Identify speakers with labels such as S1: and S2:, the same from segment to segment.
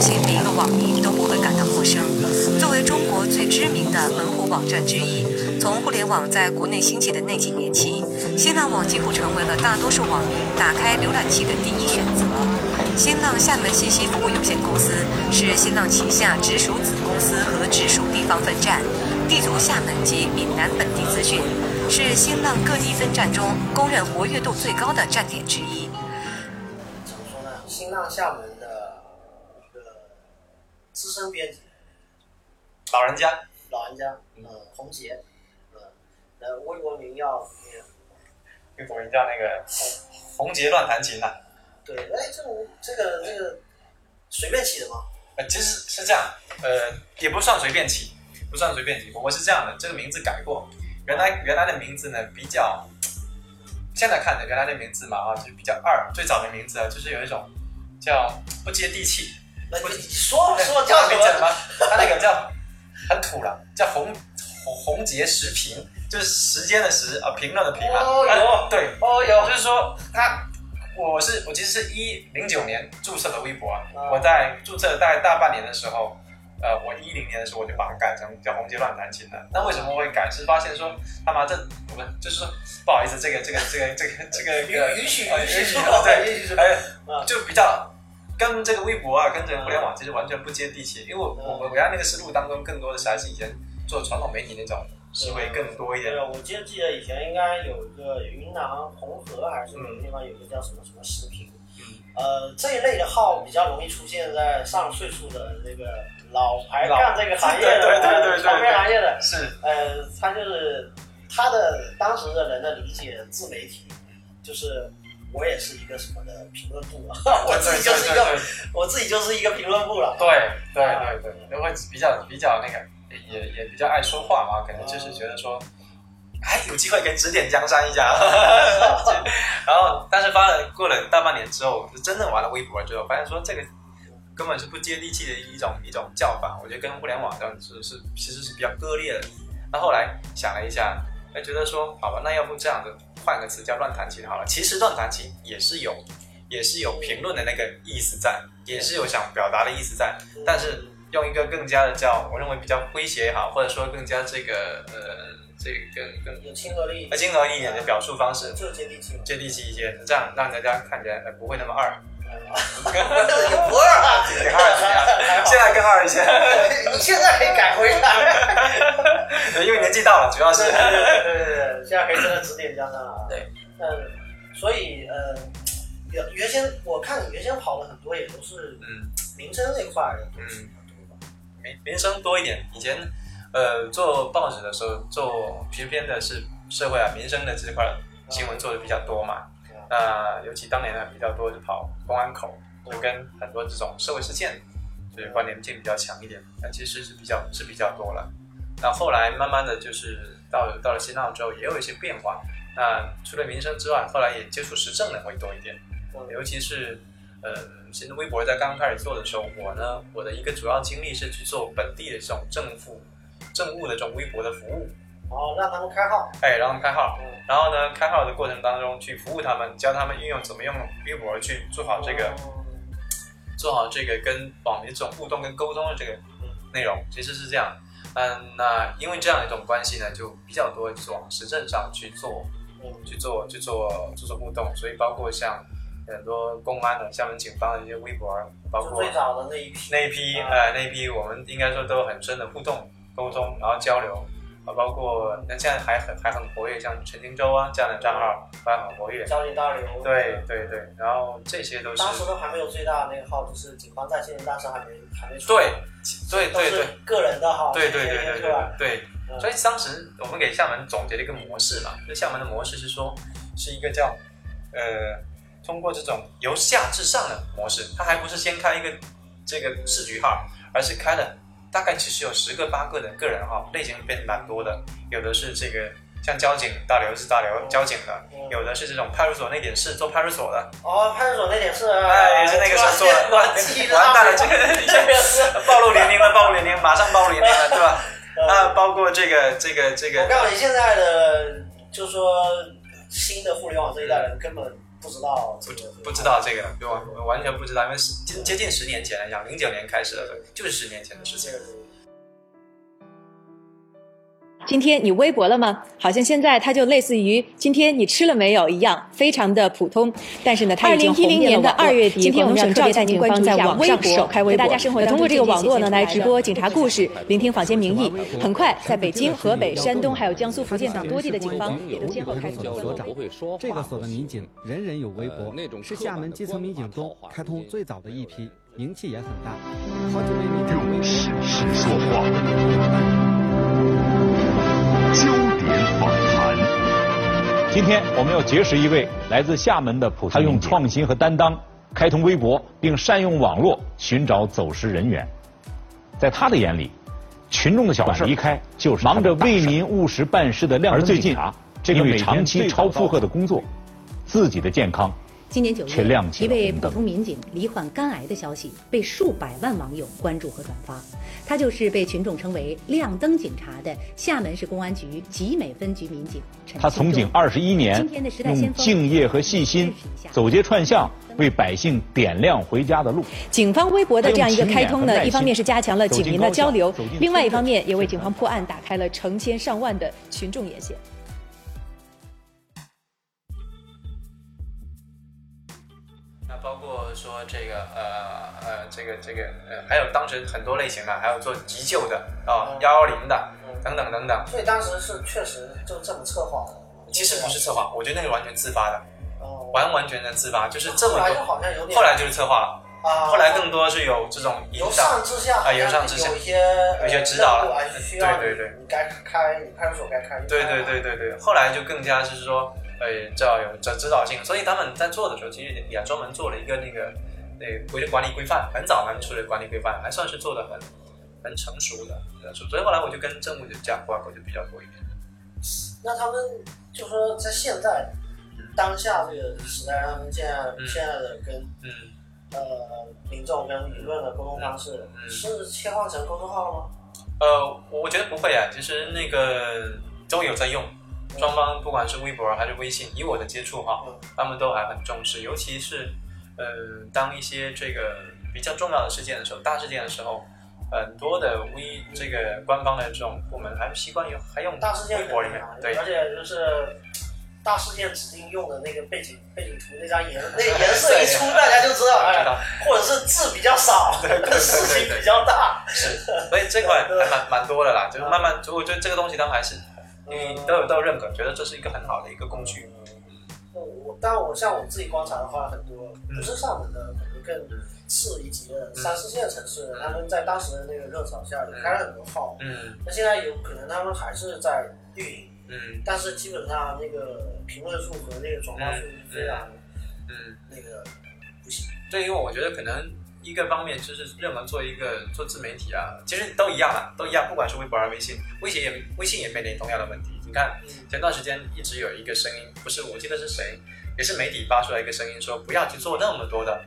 S1: 相信每一个网民都不会感到陌生。作为中国最知名的门户网站之一，从互联网在国内兴起的那几年起，新浪网几乎成为了大多数网民打开浏览器的第一选择。新浪厦门信息服务有限公司是新浪旗下直属子公司和直属地方分站，地足厦门及闽南本地资讯，是新浪各地分站中公认活跃度最高的站点之一。
S2: 怎么说呢？新浪厦门资深编辑，
S3: 老人家，
S2: 老人家，嗯，洪杰，嗯，呃，微博名要那个，
S3: 微博名叫那个红杰乱弹琴呐、
S2: 对，哎，这个这个这个随便起的吗？
S3: 呃，其实是这样，呃，也不算随便起，不算随便起。我是这样的，这个名字改过，原来原来的名字呢比较，现在看的原来的名字嘛啊，就比较二。最早的名字啊，就是有一种叫不接地气，
S2: 说说叫什么？
S3: 他那个叫很土了，叫红红红杰时评，就是时间的时啊，评论的评啊。
S2: 哦有
S3: 呃对，
S2: 哦，有
S3: 就是说他，我是我其实是一零九年注册的微博我在注册大概大半年的时候，呃，我一零年的时候我就把它改成叫红杰乱弹琴了。那为什么会改？是发现说他妈这不就是说不好意思，这个这个这个这个这个
S2: 允允许
S3: 呃
S2: 允许
S3: 允许
S2: 说
S3: 对，
S2: 允许说
S3: 哎
S2: 啊
S3: 就比较。跟这个微博啊，跟这个互联网其实完全不接地气，因为我
S2: 嗯。
S3: 我我原来那个思路当中，更多的是还是以前做传统媒体那种思维更多一点。
S2: 对。啊，我记得记得以前应该有一个云南红河还是哪个地方有个叫什么什么视频，
S3: 嗯。
S2: 呃，这一类的号比较容易出现在上岁数的那个老牌
S3: 老
S2: 干这个行业的，
S3: 对对对对对
S2: 传媒行业的，
S3: 是，
S2: 呃，他就是他的当时的人的理解自媒体，就是我也是一个什么的评论部啊，我自己就是一个我自己就是一个评论部了，
S3: 对对对对，因为比较比较那个，也也比较爱说话嘛，可能就是觉得说，哎，有机会可以指点江山一下。然后，但是发了过了大半年之后，就真正玩了微博之后，发现说这个根本是不接地气的一种一种叫法，我觉得跟互联网上是是其实是比较割裂的。那后来想了一下，哎，觉得说好吧，那要不这样子换个词叫乱弹琴好了。其实乱弹琴也是有也是有评论的那个意思在，也是有想表达的意思在，但是用一个更加的叫我认为比较诙谐也好，或者说更加这个呃这个更更
S2: 有亲和力
S3: 呃，亲和一点的表述方式，
S2: 就接地气，
S3: 接地气一些，这样让大家看起来呃不会那么二，
S2: 有不二啊，
S3: 更二一些，现在更二一些，
S2: 你 现在可以改回来。
S3: 因为年纪大了，主要是
S2: 对对对现在可以真的指点江山了啊。
S3: 对，
S2: 嗯，所以呃，原原先我看你原先跑的很多也都是
S3: 嗯
S2: 民生那块的东西比较多吧？
S3: 民民生多一点。以前呃做报纸的时候，做偏偏的是社会啊民生的这块新闻做的比较多嘛。那尤其当年呢比较多就跑公安口，就跟很多这种社会事件，就是关联性比较强一点。但其实是比较是比较多了。那后来慢慢的就是到了到了新浪之后，也有一些变化。那除了民生之外，后来也接触时政的会多一点。尤其是呃，其实微博在刚刚开始做的时候，我呢，我的一个主要经历是去做本地的这种政府政务的这种微博的服务，
S2: 哦，让他们开号。
S3: 哎，让他们开号，
S2: 嗯，
S3: 然后呢，开号的过程当中去服务他们，教他们运用怎么用微博去做好这个
S2: 哦
S3: 做好这个跟网民这种互动跟沟通的这个内容，其实是这样。嗯，那因为这样一种关系呢，就比较多就是往实政上去做，
S2: 嗯
S3: 去做去做做做互动，所以包括像很多公安的、厦门警方的一些微博，包括
S2: 最早的那一批。
S3: 那一批
S2: 啊
S3: 呃那一批，我们应该说都有很深的互动沟通，然后交流啊，包括那现在还很还很活跃，像陈金洲啊这样的账号还很活跃。
S2: 交警大流。
S3: 对对对，然后这些都是
S2: 当时都还没有最大的那个号，就是警方在线，当时还没还没出。
S3: 对对对对
S2: 个人的号。
S3: 对对对对对？对，
S2: 嗯
S3: 所以当时我们给厦门总结了一个模式嘛，就厦门的模式是说是一个叫呃通过这种由下至上的模式，它还不是先开一个这个市局号，而是开了大概其实有十个八个的个人哦，类型变蛮多的，有的是这个像交警大刘是大刘交警的，
S2: 嗯
S3: 有的是这种派出所那点事做派出所的，
S2: 哦，派出所那点事，
S3: 哎，也是那个时候做的，完蛋了，这个。暴露年龄了，暴露年龄，马上暴露年龄了，对吧？啊，包括这个这个这个
S2: 我告诉你，现在的就是说新的互联网这一代人根本不知道这
S3: 不
S2: 个
S3: 不知道这个，对吧？完全不知道，因为是接接近十年前了讲，零九年开始的，就是十年前的事情
S2: 这。个
S4: 今天你微博了吗？好像现在它就类似于今天你吃了没有一样，非常的普通。但是呢，它已经红遍了网络
S5: 2010年的二月底
S4: 今天我们
S5: 省
S4: 特别带
S5: 赵警方
S4: 您关注一下
S5: 在网上
S4: 微博，
S5: 首开微博
S4: 大家生活
S5: 通过这个网络呢来直播
S4: 警察故事，聆听坊间民意。很快，在北京、河北、山东还有江苏、福建等多地的警方也都先后开通了
S6: 所长这个所的民警人人有微博
S7: 呃，
S6: 是厦门基层民警中开通最早的一批，名气也很大。好几位民警微博
S8: 用事实说话，
S9: 今天我们要结识一位来自厦门的普通他用创新和担当开通微博，并善用网络寻找走失人员。在他的眼里，群众的小事离开就是忙着为民务实办事的亮灯警察。这个长期超负荷的工作，自己的健康
S5: 今年九月一位普通民警罹患肝癌的消息被数百万网友关注和转发。他就是被群众称为“亮灯警察”的厦门市公安局集美分局民警陈
S9: 他从警二十一年敬业和细心走街串巷，为百姓点亮回家的路。
S4: 警方微博的这样一个开通呢，一方面是加强了警民的交流另外一方面也为警方破案打开了成千上万的群众眼线。
S3: 那包括说这个呃呃这个这个呃，还有当时很多类型的，还有做急救的啊
S2: 嗯
S3: 幺幺零的
S2: 嗯
S3: 等等等等。
S2: 所以当时是确实就这么策划的。
S3: 其实不是策划，我觉得那个完全自发的，
S2: 哦，
S3: 完完全全自发，就是这么
S2: 后来。好像有点，
S3: 后来就是策划了，
S2: 啊，
S3: 后来更多是有这种引
S2: 由上。至下
S3: 啊由上至下
S2: 有一些
S3: 有一些指导了对对对
S2: 你该开，你派出所该开，
S3: 对对对对对，后来就更加就是说，呃，这要有这指导性，所以他们在做的时候，其实也专门做了一个那个那规管理规范，很早他们出的管理规范，还算是做的很很成熟的，所以后来我就跟政务就这样挂钩就比较多一点。
S2: 那他们就说在现在当下这个时代，他们现在、
S3: 嗯。
S2: 现在的跟
S3: 嗯，
S2: 呃民众跟舆论的沟通方式、
S3: 嗯。
S2: 是切换成公众号了吗？
S3: 呃，我觉得不会啊，其实那个都有在用，双方不管是微博还是微信，以我的接触哈，
S2: 嗯。
S3: 他们都还很重视，尤其是呃，当一些这个比较重要的事件的时候，大事件的时候，很多的微这个官方的这种部门还是习惯用还用
S2: 大事件
S3: 微博里面，对。
S2: 而且就是大事件指定用的那个背景背景图那张颜那个颜色一出，大家就知道，哎，或者是字比较少，
S3: 对对对对
S2: 事情比较大，
S3: 是，所以这块还蛮蛮多的啦，就是慢慢，我觉得这个东西他们还是因为都有都有认可，觉得这是一个很好的一个工具。
S2: 我我，但我像我自己观察的话，很多不是厦门的，可能更次一级的三四线城市，他们在当时的那个热潮下也开了很多号，
S3: 嗯。
S2: 那现在有可能他们还是在运营，
S3: 嗯。
S2: 但是基本上那个评论数和那个转化数非常
S3: 嗯，
S2: 那个不行。
S3: 对，因为我觉得可能一个方面就是任何做一个做自媒体啊，其实都一样啊，都一样，不管是微博还是微信，微信也微信也面临同样的问题。你看前段时间一直有一个声音，不是我记得是谁，也是媒体发出来一个声音说，不要去做那么多的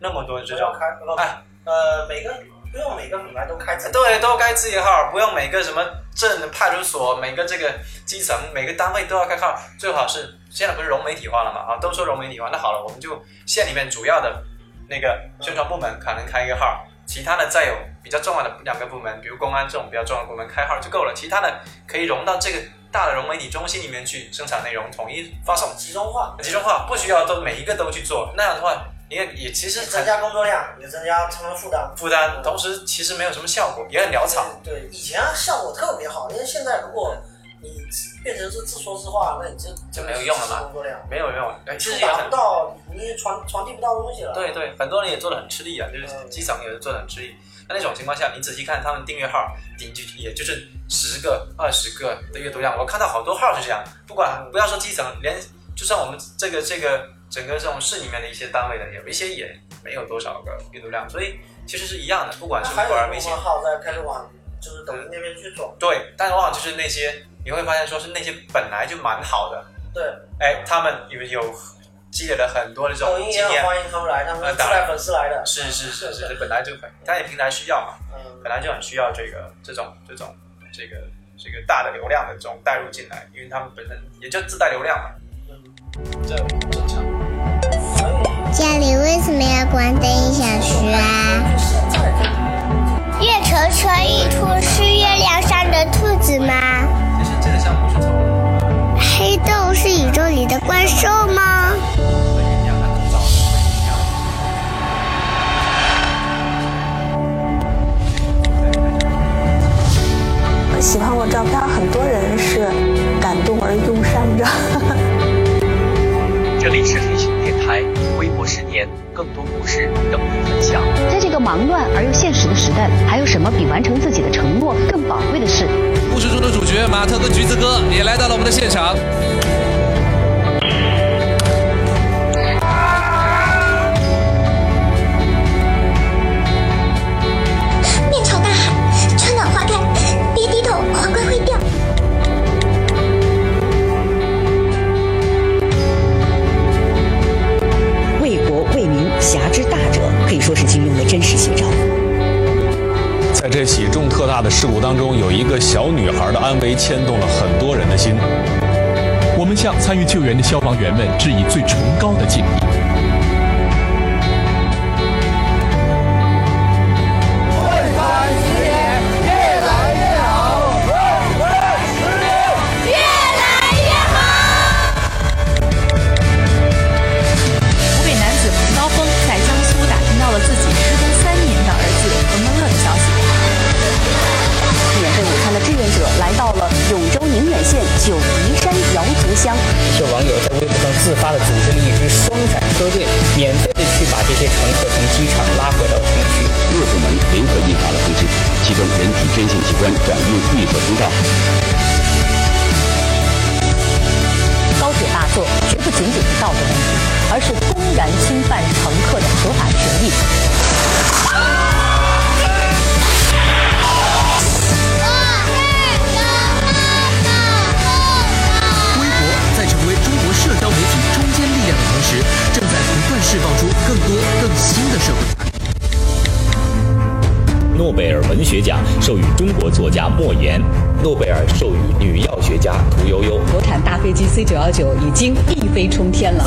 S3: 那么多的这种，
S2: 开，呃
S3: 哎，
S2: 呃，每个不用每个品牌都开自
S3: 对，都开自己号，不用每个什么镇、派出所，每个这个基层、每个单位都要开号，最好是现在不是融媒体化了嘛？啊，都说融媒体化，那好了，我们就县里面主要的那个宣传部门可能开一个号，其他的再有比较重要的两个部门，比如公安这种比较重要的部门开号就够了，其他的可以融到这个大的融媒体中心里面去生产内容，统一发送，
S2: 集中化，
S3: 集中化，不需要都每一个都去做，那样的话，你也也其实
S2: 增加工作量，也增加他们负担。
S3: 负担，同时其实没有什么效果，也很潦草。
S2: 对，以前效果特别好，因为现在如果你变成是自说自话，那你就
S3: 就没有用了嘛没有没有，哎，其实也
S2: 达
S3: 很
S2: 不到，你也传传递不到东西了。
S3: 对对，很多人也做的很吃力啊，就是
S2: 嗯
S3: 基层也是做的很吃力。那那种情况下，你仔细看他们订阅号，顶就也就是十个、二十个的阅读量。我看到好多号是这样，不管不要说基层，连就算我们这个这个整个这种市里面的一些单位的，有一些也没有多少个阅读量，所以其实是一样的，不管是微信。
S2: 号在开始往就是抖音那边去走。
S3: 对，但往往就是那些你会发现说是那些本来就蛮好的，
S2: 对，
S3: 哎，他们有有积累了很多的这
S2: 抖音也很
S3: 种经验，
S2: 欢迎他们来，他们
S3: 呃当然
S2: 是自带粉丝来的。
S3: 是是是是，这本来就很，但也平台需要嘛。
S2: 嗯，
S3: 本来就很需要这个这种这种这个这个大的流量的这种带入进来，因为他们本身也就自带流量嘛。这很正常。
S7: 家里为什么要关灯一小时啊？月球车一兔是月亮上的兔子吗？
S3: 其实这个项目是从
S7: 黑洞是宇宙里的怪兽吗？
S10: 喜欢我照片，很多人是感动而忧伤着。
S11: 这里是黑熊电台，微博十年，更多故事等你分享。
S5: 忙乱而又现实的时代，还有什么比完成自己的承诺更宝贵的事？
S12: 故事中的主角马特跟橘子哥也来到了我们的现场。
S13: 起重特大的事故当中，有一个小女孩的安危牵动了很多人的心。
S14: 我们向参与救援的消防员们致以最崇高的敬意。
S15: 免费的
S16: 去把这些乘客从机场拉回到城区。
S17: 各部门联合印发了通知，其中人体捐献器官转运绿色通道。
S5: 高铁大作绝不仅仅是道德问题，而是公然侵犯乘客的合法权益。
S18: 文学奖授予中国作家莫言，
S16: 诺贝尔授予女药学家屠呦呦。
S15: 国产大飞机 C 九幺九已经一飞冲天了。